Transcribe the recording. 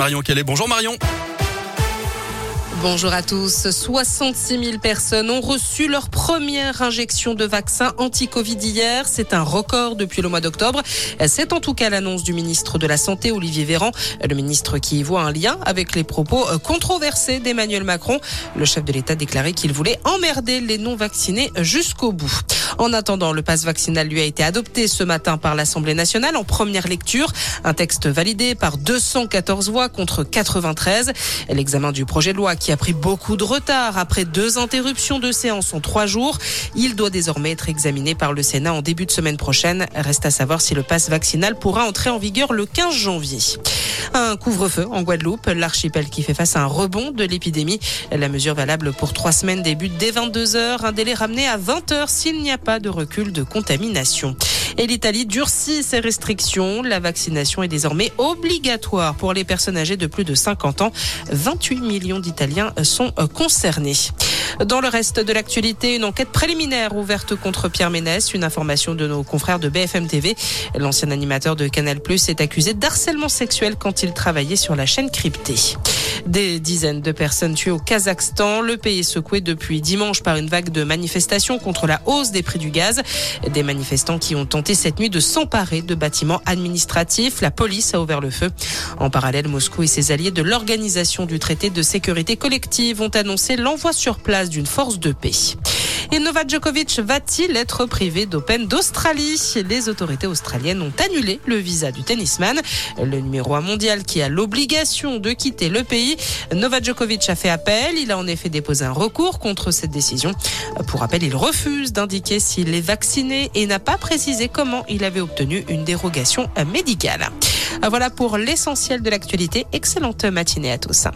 Marion Calais. Bonjour Marion. Bonjour à tous. 66 000 personnes ont reçu leur première injection de vaccin anti-Covid hier. C'est un record depuis le mois d'octobre. C'est en tout cas l'annonce du ministre de la Santé, Olivier Véran, le ministre qui y voit un lien avec les propos controversés d'Emmanuel Macron. Le chef de l'État déclarait qu'il voulait emmerder les non-vaccinés jusqu'au bout. En attendant, le passe vaccinal lui a été adopté ce matin par l'Assemblée nationale en première lecture. Un texte validé par 214 voix contre 93. L'examen du projet de loi qui a pris beaucoup de retard après deux interruptions de séance en trois jours. Il doit désormais être examiné par le Sénat en début de semaine prochaine. Reste à savoir si le passe vaccinal pourra entrer en vigueur le 15 janvier. Un couvre-feu en Guadeloupe, l'archipel qui fait face à un rebond de l'épidémie. La mesure valable pour trois semaines débute dès 22 heures, un délai ramené à 20 heures s'il n'y a pas de recul de contamination. Et l'Italie durcit ses restrictions. La vaccination est désormais obligatoire pour les personnes âgées de plus de 50 ans. 28 millions d'Italiens sont concernés. Dans le reste de l'actualité, une enquête préliminaire ouverte contre Pierre Ménès, une information de nos confrères de BFM TV. L'ancien animateur de Canal Plus est accusé d'harcèlement sexuel quand il travaillait sur la chaîne cryptée. Des dizaines de personnes tuées au Kazakhstan. Le pays est secoué depuis dimanche par une vague de manifestations contre la hausse des prix du gaz. Des manifestants qui ont tenté cette nuit de s'emparer de bâtiments administratifs. La police a ouvert le feu. En parallèle, Moscou et ses alliés de l'Organisation du traité de sécurité collective ont annoncé l'envoi sur place d'une force de paix. Et Novak Djokovic va-t-il être privé d'Open d'Australie? Les autorités australiennes ont annulé le visa du tennisman, le numéro 1 mondial qui a l'obligation de quitter le pays. Novak Djokovic a fait appel. Il a en effet déposé un recours contre cette décision. Pour rappel, il refuse d'indiquer s'il est vacciné et n'a pas précisé comment il avait obtenu une dérogation médicale. Voilà pour l'essentiel de l'actualité. Excellente matinée à tous.